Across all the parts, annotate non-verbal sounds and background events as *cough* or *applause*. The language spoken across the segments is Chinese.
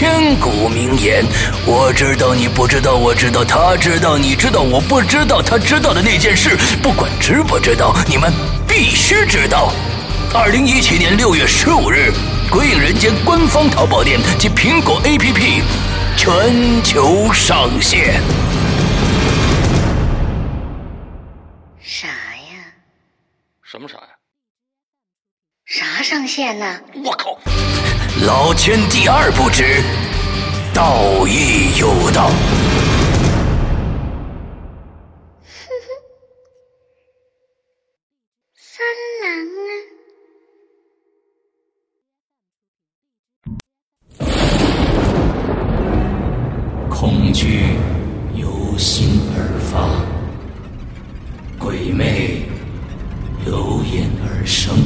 千古名言：“我知道你不知道，我知道他知道，你知道我不知道，他知道的那件事，不管知不知道，你们。”必须知道，二零一七年六月十五日，《鬼影人间》官方淘宝店及苹果 APP 全球上线。啥呀？什么啥呀？啥上线呢？我靠！老天第二不知，道义有道。恐惧由心而发，鬼魅由眼而生。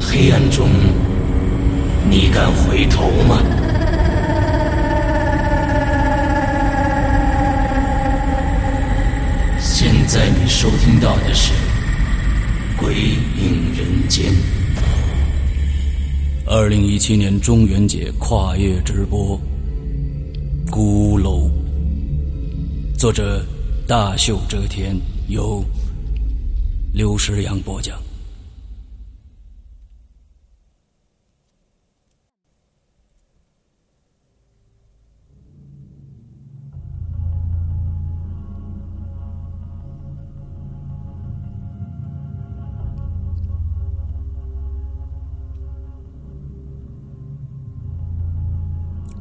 黑暗中，你敢回头吗？现在你收听到的是《鬼影人间》。二零一七年中元节跨越直播。孤楼，作者大秀遮天，由刘诗阳播讲。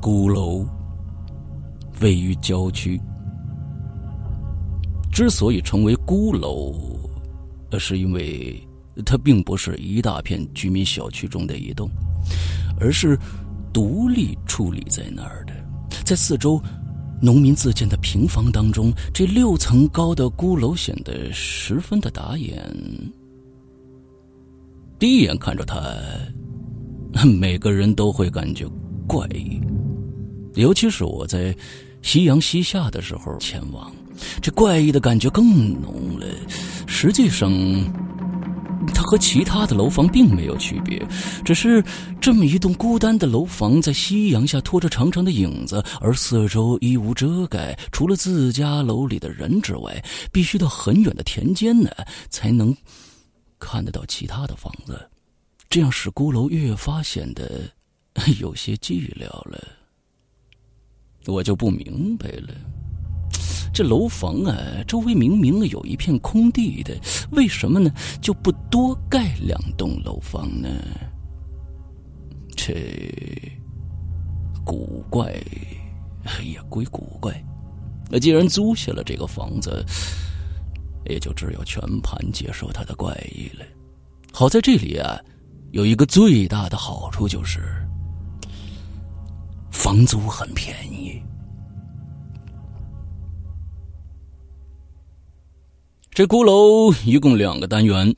孤楼。位于郊区，之所以成为孤楼，是因为它并不是一大片居民小区中的一栋，而是独立矗立在那儿的。在四周农民自建的平房当中，这六层高的孤楼显得十分的打眼。第一眼看着它，每个人都会感觉怪异，尤其是我在。夕阳西下的时候前往，这怪异的感觉更浓了。实际上，它和其他的楼房并没有区别，只是这么一栋孤单的楼房在夕阳下拖着长长的影子，而四周一无遮盖，除了自家楼里的人之外，必须到很远的田间呢，才能看得到其他的房子。这样使孤楼越发显得 *laughs* 有些寂寥了。我就不明白了，这楼房啊，周围明明有一片空地的，为什么呢？就不多盖两栋楼房呢？这古怪也归古怪。那既然租下了这个房子，也就只有全盘接受他的怪异了。好在这里啊，有一个最大的好处就是。房租很便宜。这孤楼一共两个单元，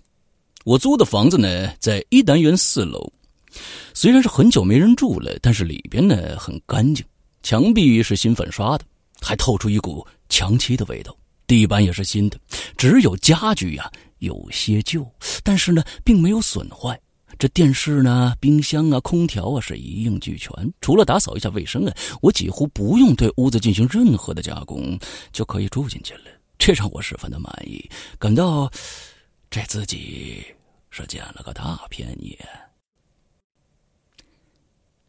我租的房子呢在一单元四楼。虽然是很久没人住了，但是里边呢很干净，墙壁是新粉刷的，还透出一股墙漆的味道。地板也是新的，只有家具呀有些旧，但是呢并没有损坏。这电视呢、冰箱啊、空调啊是一应俱全。除了打扫一下卫生啊，我几乎不用对屋子进行任何的加工，就可以住进去了。这让我十分的满意，感到这自己是捡了个大便宜。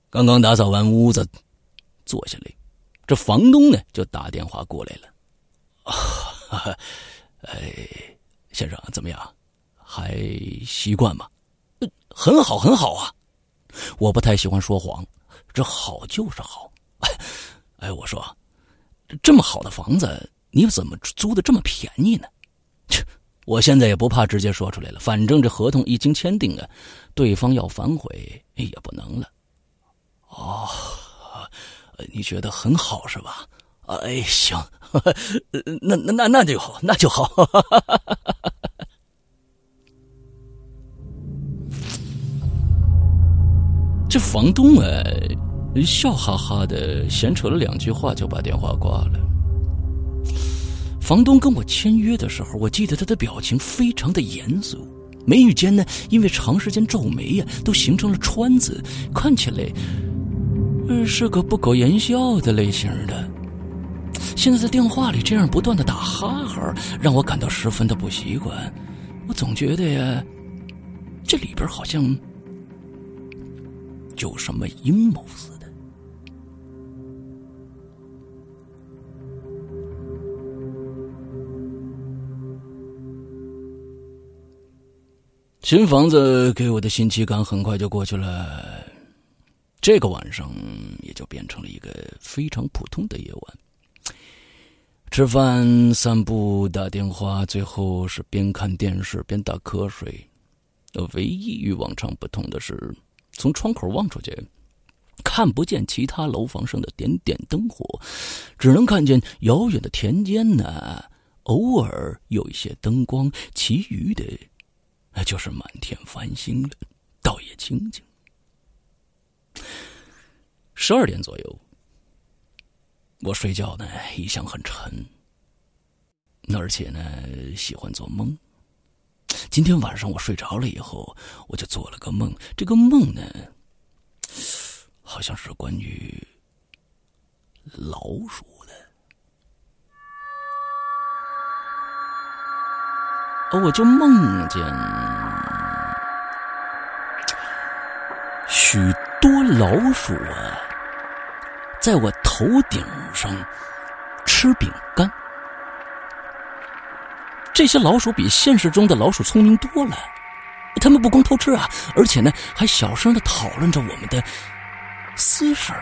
刚刚打扫完屋子，坐下来，这房东呢就打电话过来了。啊，*laughs* 哎，先生怎么样？还习惯吗？很好，很好啊。我不太喜欢说谎，这好就是好。*laughs* 哎，我说，这么好的房子，你怎么租的这么便宜呢？切，*laughs* 我现在也不怕直接说出来了，反正这合同已经签订了，对方要反悔也不能了。哦，你觉得很好是吧？哎，行，*laughs* 那那那那就好，那就好。这房东啊，笑哈哈的闲扯了两句话，就把电话挂了。房东跟我签约的时候，我记得他的表情非常的严肃，眉宇间呢，因为长时间皱眉呀，都形成了川字，看起来，是个不苟言笑的类型的。现在在电话里这样不断的打哈哈，让我感到十分的不习惯。我总觉得呀，这里边好像……有什么阴谋似的？新房子给我的新奇感很快就过去了，这个晚上也就变成了一个非常普通的夜晚。吃饭、散步、打电话，最后是边看电视边打瞌睡。唯一与往常不同的是。从窗口望出去，看不见其他楼房上的点点灯火，只能看见遥远的田间呢。偶尔有一些灯光，其余的，那就是满天繁星了，倒也清静。十二点左右，我睡觉呢一向很沉，而且呢喜欢做梦。今天晚上我睡着了以后，我就做了个梦。这个梦呢，好像是关于老鼠的。我就梦见许多老鼠啊，在我头顶上吃饼干。这些老鼠比现实中的老鼠聪明多了，他们不光偷吃啊，而且呢还小声的讨论着我们的私事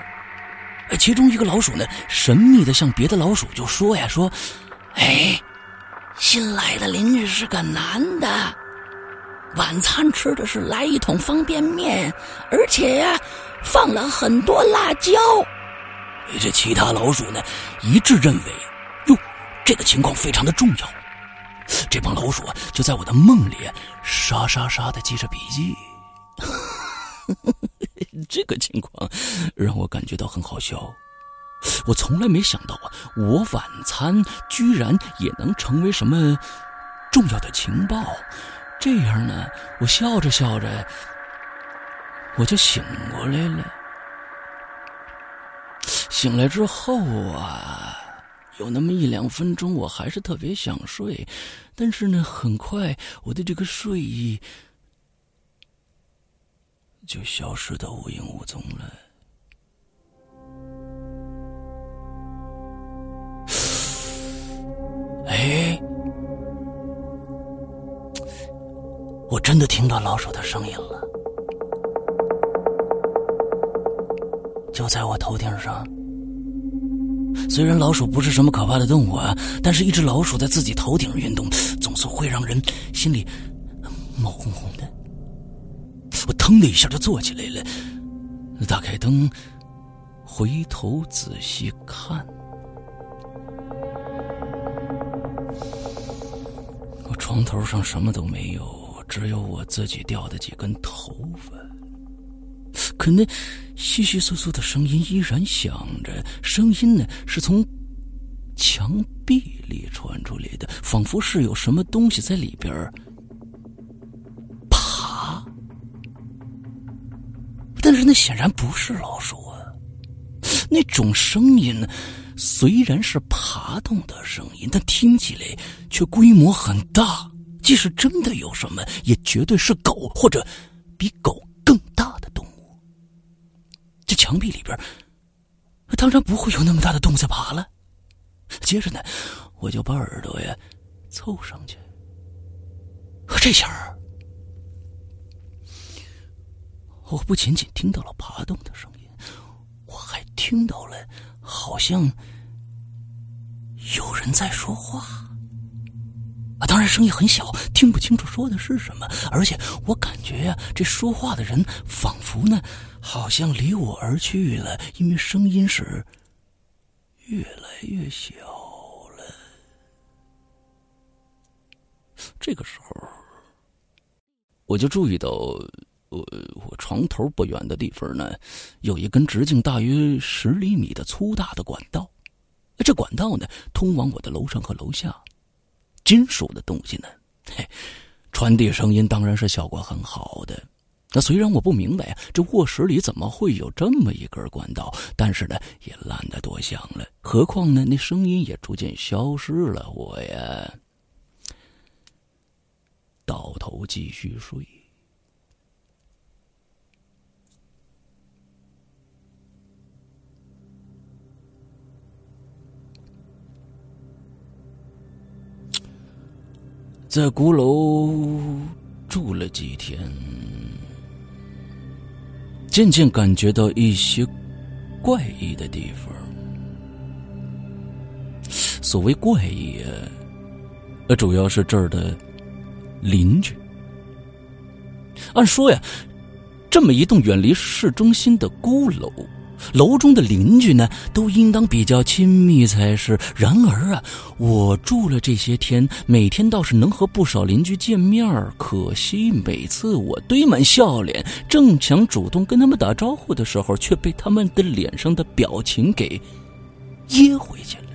其中一个老鼠呢，神秘的向别的老鼠就说呀：“说，哎，新来的邻居是个男的，晚餐吃的是来一桶方便面，而且呀放了很多辣椒。”这其他老鼠呢一致认为，哟，这个情况非常的重要。这帮老鼠就在我的梦里沙沙沙的记着笔记，*laughs* 这个情况让我感觉到很好笑。我从来没想到啊，我晚餐居然也能成为什么重要的情报。这样呢，我笑着笑着，我就醒过来了。醒来之后啊。有那么一两分钟，我还是特别想睡，但是呢，很快我的这个睡意就消失的无影无踪了。哎，我真的听到老鼠的声音了，就在我头顶上。虽然老鼠不是什么可怕的动物啊，但是一只老鼠在自己头顶运动，总是会让人心里毛烘烘的。我腾的一下就坐起来了，打开灯，回头仔细看，我床头上什么都没有，只有我自己掉的几根头发。可那窸窸窣窣的声音依然响着，声音呢是从墙壁里传出来的，仿佛是有什么东西在里边爬。但是那显然不是老鼠啊！那种声音呢，虽然是爬动的声音，但听起来却规模很大。即使真的有什么，也绝对是狗或者比狗。墙壁里边当然不会有那么大的洞再爬了。接着呢，我就把耳朵呀凑上去，这下，我不仅仅听到了爬动的声音，我还听到了好像有人在说话。啊，当然声音很小，听不清楚说的是什么，而且我感觉呀，这说话的人仿佛呢，好像离我而去了，因为声音是。越来越小了。这个时候，我就注意到，我我床头不远的地方呢，有一根直径大约十厘米的粗大的管道。这管道呢，通往我的楼上和楼下。金属的东西呢，嘿，传递声音当然是效果很好的。那虽然我不明白啊，这卧室里怎么会有这么一根管道，但是呢，也懒得多想了。何况呢，那声音也逐渐消失了。我呀，倒头继续睡。在鼓楼住了几天。渐渐感觉到一些怪异的地方。所谓怪异啊，那主要是这儿的邻居。按说呀，这么一栋远离市中心的孤楼。楼中的邻居呢，都应当比较亲密才是。然而啊，我住了这些天，每天倒是能和不少邻居见面可惜每次我堆满笑脸，正想主动跟他们打招呼的时候，却被他们的脸上的表情给噎回去了。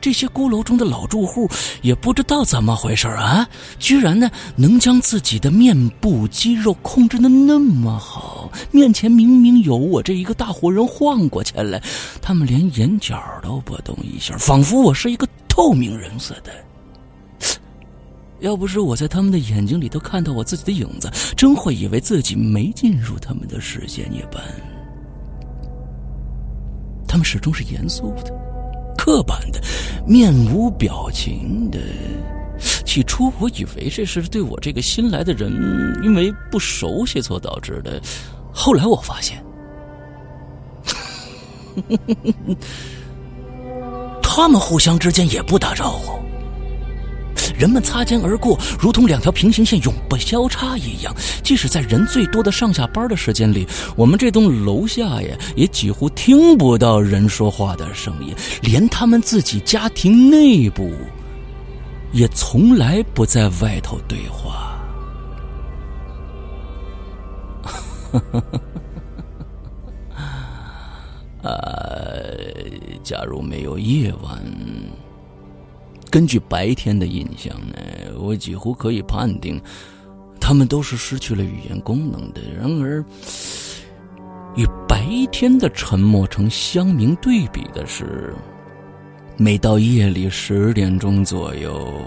这些孤楼中的老住户也不知道怎么回事啊，居然呢能将自己的面部肌肉控制的那么好，面前明明有我这一个大活人晃过去了，他们连眼角都不动一下，仿佛我是一个透明人似的。要不是我在他们的眼睛里头看到我自己的影子，真会以为自己没进入他们的视线一般。他们始终是严肃的。刻板的，面无表情的。起初我以为这是对我这个新来的人因为不熟悉所导致的，后来我发现，*laughs* 他们互相之间也不打招呼。人们擦肩而过，如同两条平行线永不交叉一样。即使在人最多的上下班的时间里，我们这栋楼下呀，也几乎听不到人说话的声音。连他们自己家庭内部，也从来不在外头对话。呃，假如没有夜晚。根据白天的印象呢，我几乎可以判定，他们都是失去了语言功能的。然而，与白天的沉默成相明对比的是，每到夜里十点钟左右，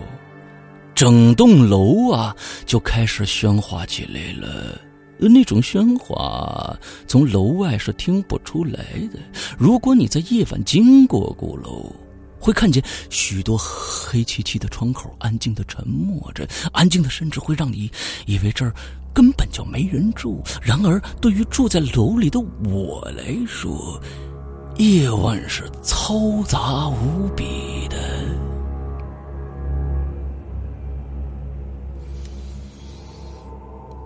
整栋楼啊就开始喧哗起来了。那种喧哗从楼外是听不出来的。如果你在夜晚经过鼓楼，会看见许多黑漆漆的窗口，安静的沉默着，安静的甚至会让你以为这儿根本就没人住。然而，对于住在楼里的我来说，夜晚是嘈杂无比的。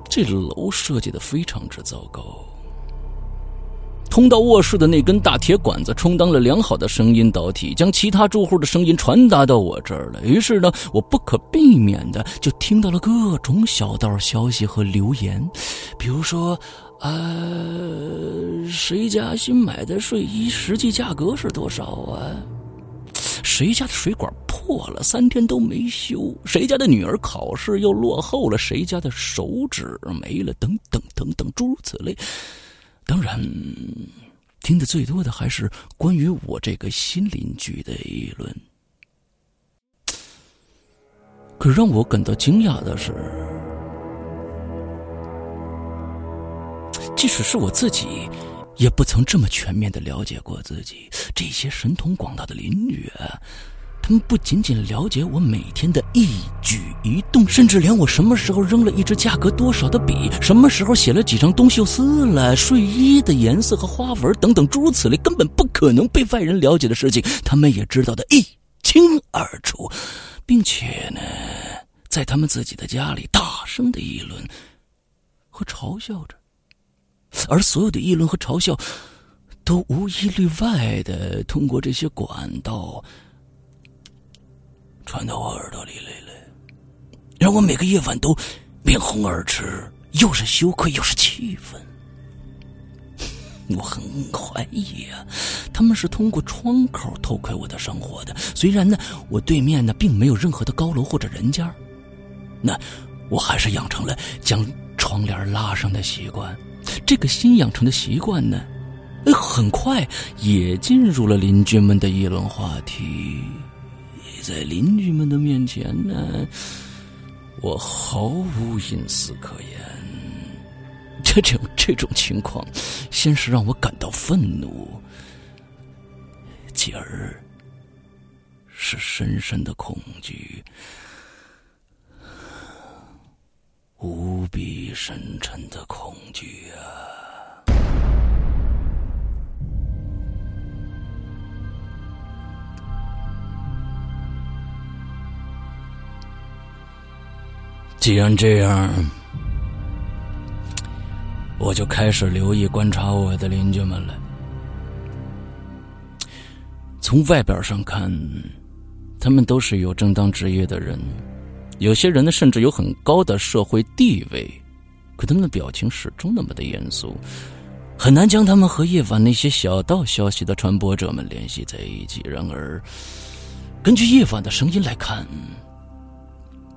这楼设计的非常之糟糕。通到卧室的那根大铁管子，充当了良好的声音导体，将其他住户的声音传达到我这儿了。于是呢，我不可避免的就听到了各种小道消息和留言，比如说，呃，谁家新买的睡衣实际价格是多少啊？谁家的水管破了，三天都没修？谁家的女儿考试又落后了？谁家的手指没了？等等等等，诸如此类。当然，听的最多的还是关于我这个新邻居的议论。可让我感到惊讶的是，即使是我自己，也不曾这么全面的了解过自己。这些神通广大的邻居，他们不仅仅了解我每天的一举一动，甚至连我什么时候扔了一支价格多少的笔，什么时候写了几张东西撕了，睡衣的颜色和花纹等等诸如此类根本不可能被外人了解的事情，他们也知道的一清二楚，并且呢，在他们自己的家里大声的议论和嘲笑着。而所有的议论和嘲笑，都无一例外的通过这些管道传到我耳朵里来了，让我每个夜晚都面红耳赤，又是羞愧又是气愤。*laughs* 我很怀疑啊，他们是通过窗口偷窥我的生活的。虽然呢，我对面呢并没有任何的高楼或者人家，那我还是养成了将窗帘拉上的习惯。这个新养成的习惯呢，很快也进入了邻居们的议论话题。在邻居们的面前呢，我毫无隐私可言。这种这种情况，先是让我感到愤怒，继而是深深的恐惧。无比深沉的恐惧啊！既然这样，我就开始留意观察我的邻居们了。从外表上看，他们都是有正当职业的人。有些人呢，甚至有很高的社会地位，可他们的表情始终那么的严肃，很难将他们和夜晚那些小道消息的传播者们联系在一起。然而，根据夜晚的声音来看，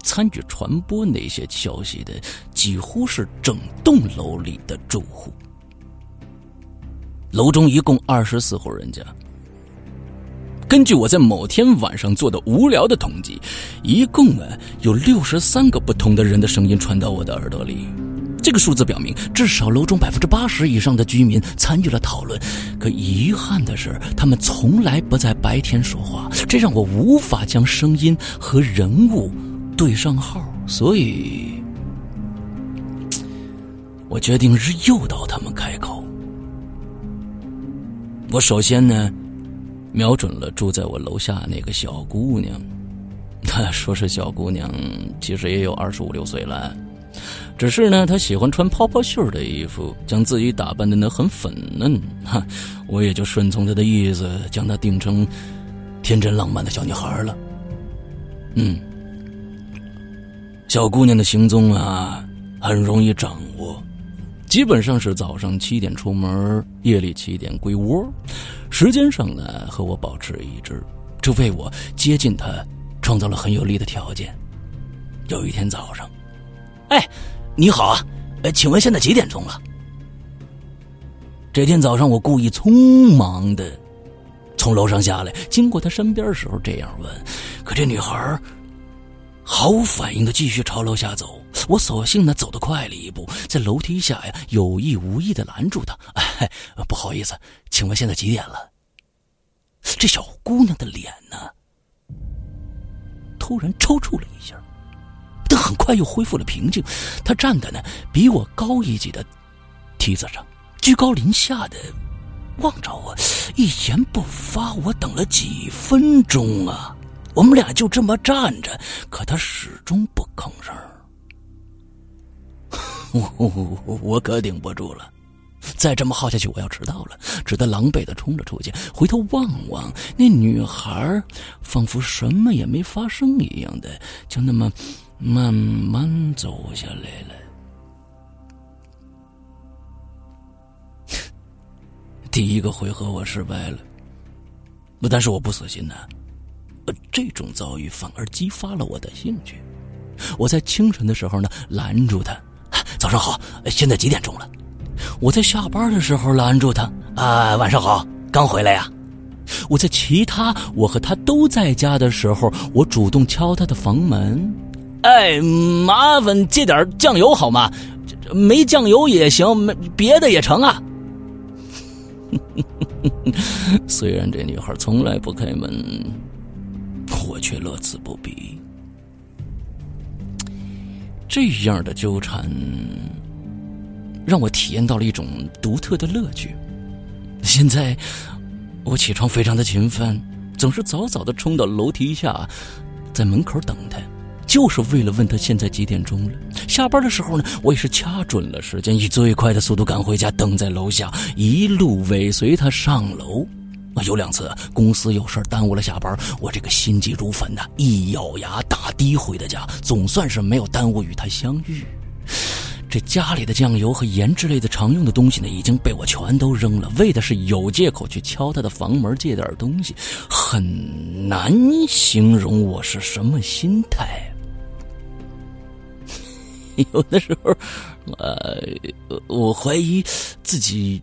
参与传播那些消息的几乎是整栋楼里的住户。楼中一共二十四户人家。根据我在某天晚上做的无聊的统计，一共啊有六十三个不同的人的声音传到我的耳朵里。这个数字表明，至少楼中百分之八十以上的居民参与了讨论。可遗憾的是，他们从来不在白天说话，这让我无法将声音和人物对上号。所以，*tsk* 我决定是诱导他们开口。我首先呢。瞄准了住在我楼下那个小姑娘，她 *laughs* 说是小姑娘，其实也有二十五六岁了，只是呢，她喜欢穿泡泡袖的衣服，将自己打扮的呢很粉嫩，哈，我也就顺从她的意思，将她定成天真浪漫的小女孩了。嗯，小姑娘的行踪啊，很容易掌握。基本上是早上七点出门，夜里七点归窝，时间上呢和我保持一致，这为我接近她创造了很有利的条件。有一天早上，哎，你好啊，哎，请问现在几点钟了？这天早上我故意匆忙的从楼上下来，经过她身边时候这样问，可这女孩毫无反应的继续朝楼下走。我索性呢走得快了一步，在楼梯下呀有意无意的拦住他。哎，不好意思，请问现在几点了？这小姑娘的脸呢，突然抽搐了一下，但很快又恢复了平静。她站在呢比我高一级的梯子上，居高临下的望着我，一言不发。我等了几分钟啊，我们俩就这么站着，可他始终不吭声。我 *laughs* 我我可顶不住了，再这么耗下去，我要迟到了，只得狼狈的冲了出去。回头望望那女孩，仿佛什么也没发生一样的，就那么慢慢走下来了。*laughs* 第一个回合我失败了，但是我不死心呐，这种遭遇反而激发了我的兴趣。我在清晨的时候呢，拦住他。早上好，现在几点钟了？我在下班的时候拦住他啊。晚上好，刚回来呀。我在其他我和他都在家的时候，我主动敲他的房门。哎，麻烦借点酱油好吗？没酱油也行，没别的也成啊。*laughs* 虽然这女孩从来不开门，我却乐此不疲。这样的纠缠，让我体验到了一种独特的乐趣。现在，我起床非常的勤奋，总是早早的冲到楼梯下，在门口等他。就是为了问他现在几点钟了。下班的时候呢，我也是掐准了时间，以最快的速度赶回家，等在楼下，一路尾随他上楼。有两次公司有事耽误了下班，我这个心急如焚的，一咬牙打的回的家，总算是没有耽误与他相遇。这家里的酱油和盐之类的常用的东西呢，已经被我全都扔了，为的是有借口去敲他的房门借点东西，很难形容我是什么心态。*laughs* 有的时候，呃，我怀疑自己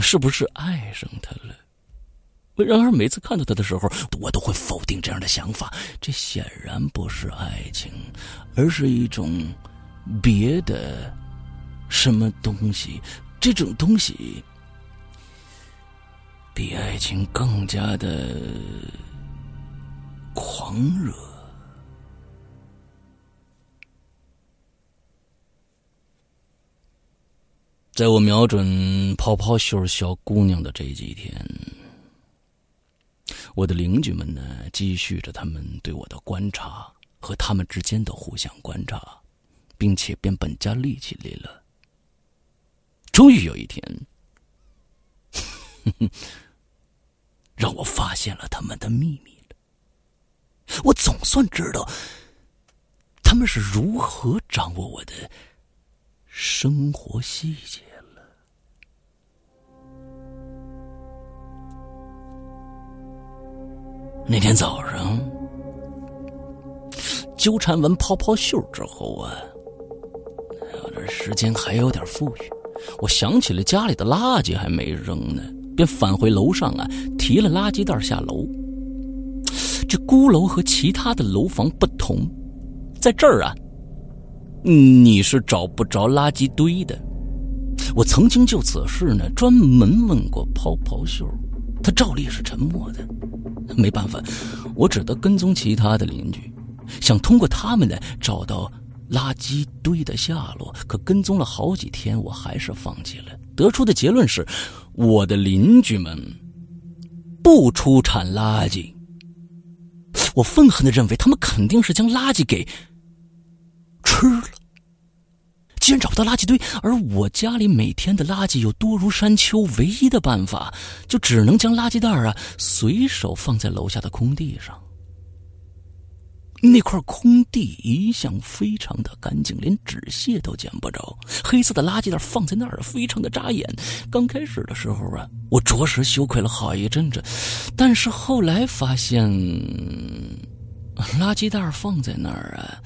是不是爱上他了。然而每次看到他的时候，我都会否定这样的想法。这显然不是爱情，而是一种别的什么东西。这种东西比爱情更加的狂热。在我瞄准泡泡袖小姑娘的这几天，我的邻居们呢，继续着他们对我的观察和他们之间的互相观察，并且变本加厉起来了。终于有一天，*laughs* 让我发现了他们的秘密了。我总算知道他们是如何掌握我的生活细节。那天早上，纠缠完泡泡袖之后啊，我这时间还有点富裕，我想起了家里的垃圾还没扔呢，便返回楼上啊，提了垃圾袋下楼。这孤楼和其他的楼房不同，在这儿啊，你是找不着垃圾堆的。我曾经就此事呢，专门问过泡泡袖，他照例是沉默的。没办法，我只得跟踪其他的邻居，想通过他们呢找到垃圾堆的下落。可跟踪了好几天，我还是放弃了。得出的结论是，我的邻居们不出产垃圾。我愤恨的认为，他们肯定是将垃圾给吃了。既然找不到垃圾堆，而我家里每天的垃圾又多如山丘，唯一的办法就只能将垃圾袋啊随手放在楼下的空地上。那块空地一向非常的干净，连纸屑都捡不着。黑色的垃圾袋放在那儿，非常的扎眼。刚开始的时候啊，我着实羞愧了好一阵子，但是后来发现，垃圾袋放在那儿啊。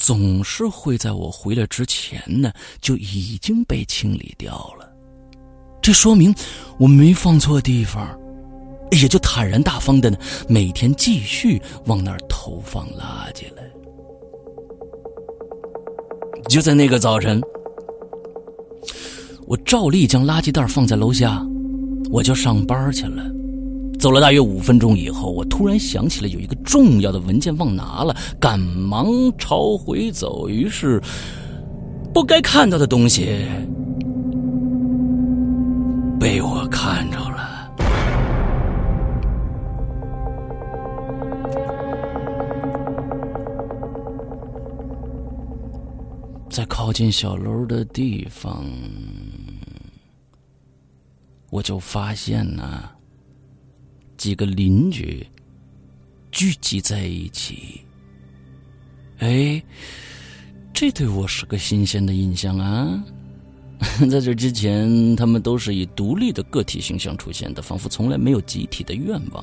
总是会在我回来之前呢，就已经被清理掉了。这说明我没放错地方，也就坦然大方的呢，每天继续往那儿投放垃圾了。就在那个早晨，我照例将垃圾袋放在楼下，我就上班去了。走了大约五分钟以后，我突然想起了有一个重要的文件忘拿了，赶忙朝回走。于是，不该看到的东西被我看着了。在靠近小楼的地方，我就发现呢。几个邻居聚集在一起，哎，这对我是个新鲜的印象啊！*laughs* 在这之前，他们都是以独立的个体形象出现的，仿佛从来没有集体的愿望。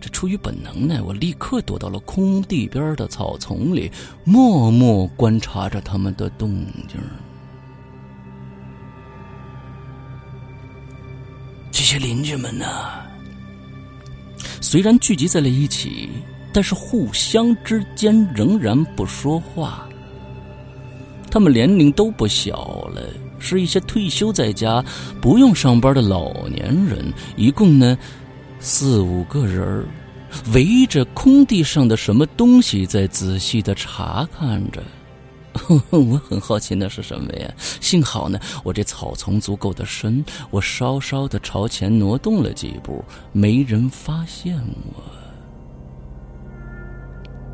这出于本能呢，我立刻躲到了空地边的草丛里，默默观察着他们的动静。这些邻居们呢？虽然聚集在了一起，但是互相之间仍然不说话。他们年龄都不小了，是一些退休在家不用上班的老年人，一共呢四五个人儿，围着空地上的什么东西在仔细的查看着。*laughs* 我很好奇那是什么呀？幸好呢，我这草丛足够的深，我稍稍的朝前挪动了几步，没人发现我。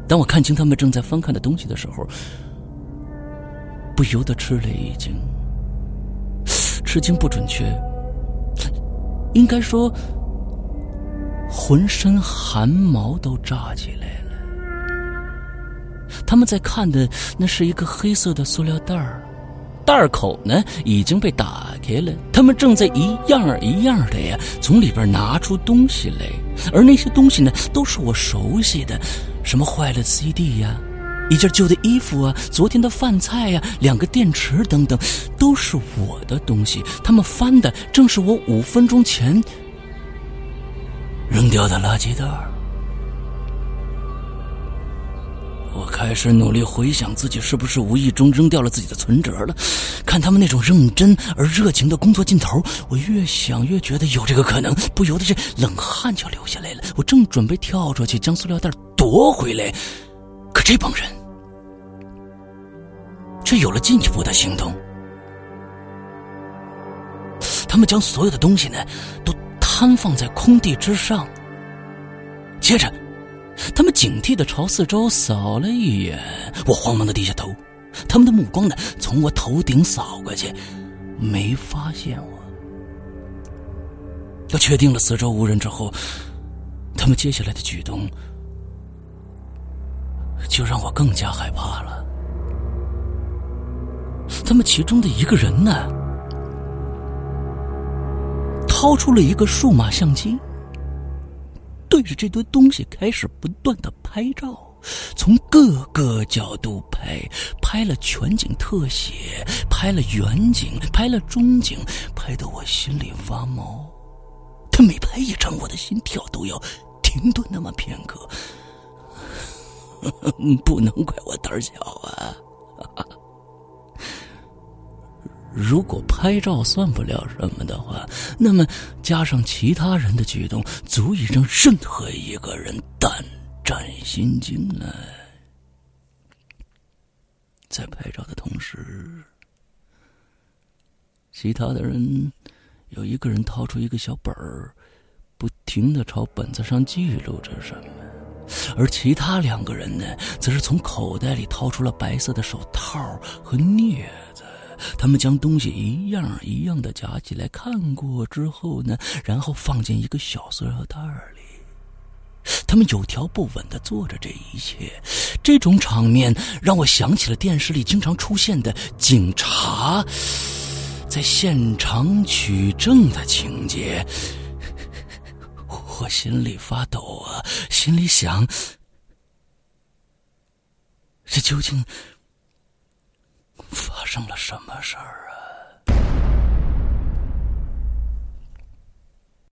当我看清他们正在翻看的东西的时候，不由得吃了一惊。吃惊不准确，应该说，浑身汗毛都炸起来了。他们在看的那是一个黑色的塑料袋儿，袋口呢已经被打开了。他们正在一样一样的呀从里边拿出东西来，而那些东西呢都是我熟悉的，什么坏了 CD 呀，一件旧的衣服啊，昨天的饭菜呀，两个电池等等，都是我的东西。他们翻的正是我五分钟前扔掉的垃圾袋儿。我开始努力回想自己是不是无意中扔掉了自己的存折了。看他们那种认真而热情的工作劲头，我越想越觉得有这个可能，不由得这冷汗就流下来了。我正准备跳出去将塑料袋夺回来，可这帮人却有了进一步的行动。他们将所有的东西呢都摊放在空地之上，接着。他们警惕的朝四周扫了一眼，我慌忙的低下头。他们的目光呢，从我头顶扫过去，没发现我。要确定了四周无人之后，他们接下来的举动就让我更加害怕了。他们其中的一个人呢，掏出了一个数码相机。对着这堆东西开始不断的拍照，从各个角度拍，拍了全景特写，拍了远景，拍了中景，拍得我心里发毛。他每拍一张，我的心跳都要停顿那么片刻。*laughs* 不能怪我胆小啊！如果拍照算不了什么的话，那么加上其他人的举动，足以让任何一个人胆战心惊了。在拍照的同时，其他的人有一个人掏出一个小本儿，不停的朝本子上记录着什么，而其他两个人呢，则是从口袋里掏出了白色的手套和镊。他们将东西一样一样的夹起来看过之后呢，然后放进一个小塑料袋里。他们有条不紊的做着这一切，这种场面让我想起了电视里经常出现的警察在现场取证的情节。我心里发抖啊，心里想：这究竟？发生了什么事儿？